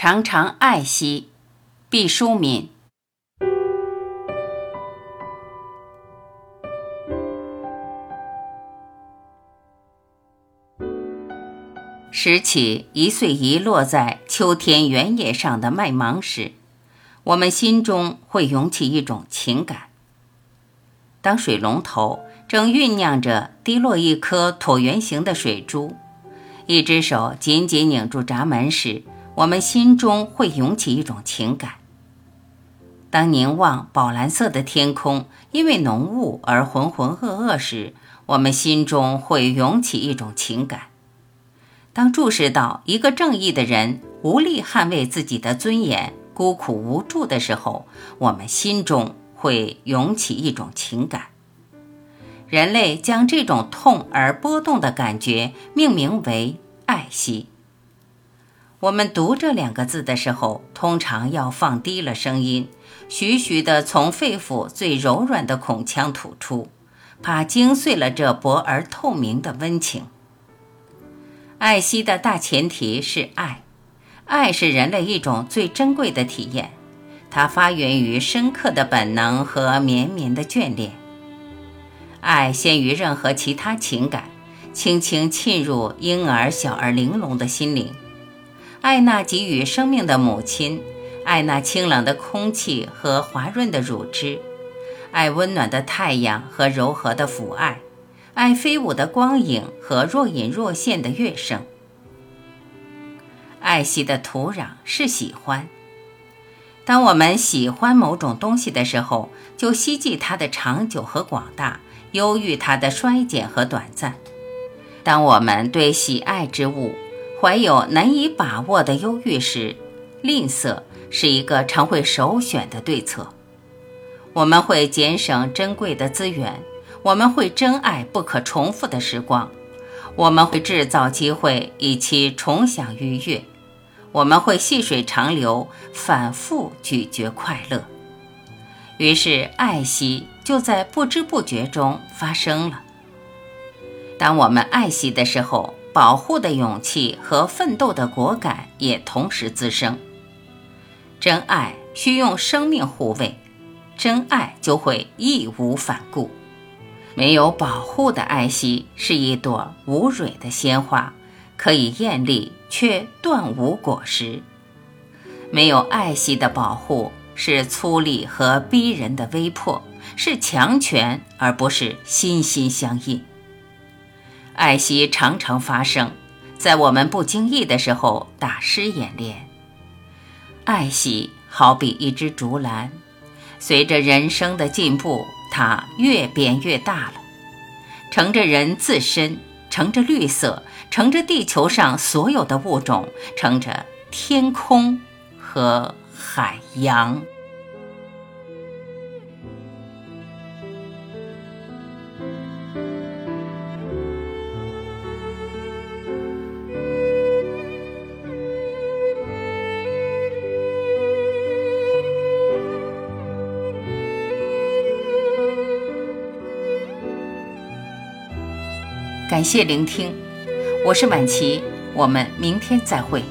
常常爱惜，毕淑敏。拾起一穗遗落在秋天原野上的麦芒时，我们心中会涌起一种情感。当水龙头正酝酿着滴落一颗椭圆形的水珠，一只手紧紧拧住闸门时，我们心中会涌起一种情感。当凝望宝蓝色的天空因为浓雾而浑浑噩噩时，我们心中会涌起一种情感。当注视到一个正义的人无力捍卫自己的尊严、孤苦无助的时候，我们心中会涌起一种情感。人类将这种痛而波动的感觉命名为爱惜。我们读这两个字的时候，通常要放低了声音，徐徐地从肺腑最柔软的孔腔吐出，怕惊碎了这薄而透明的温情。爱惜的大前提是爱，爱是人类一种最珍贵的体验，它发源于深刻的本能和绵绵的眷恋。爱先于任何其他情感，轻轻沁入婴儿小而玲珑的心灵。爱那给予生命的母亲，爱那清冷的空气和滑润的乳汁，爱温暖的太阳和柔和的抚爱，爱飞舞的光影和若隐若现的乐声。爱惜的土壤是喜欢。当我们喜欢某种东西的时候，就希冀它的长久和广大，忧郁它的衰减和短暂。当我们对喜爱之物，怀有难以把握的忧郁时，吝啬是一个常会首选的对策。我们会节省珍贵的资源，我们会珍爱不可重复的时光，我们会制造机会以期重享愉悦，我们会细水长流，反复咀嚼快乐。于是，爱惜就在不知不觉中发生了。当我们爱惜的时候，保护的勇气和奋斗的果敢也同时滋生。真爱需用生命护卫，真爱就会义无反顾。没有保护的爱惜是一朵无蕊的鲜花，可以艳丽却断无果实。没有爱惜的保护是粗粝和逼人的威迫，是强权而不是心心相印。爱惜常常发生在我们不经意的时候，大师演练。爱惜好比一只竹篮，随着人生的进步，它越变越大了，乘着人自身，乘着绿色，乘着地球上所有的物种，乘着天空和海洋。感谢聆听，我是晚琪，我们明天再会。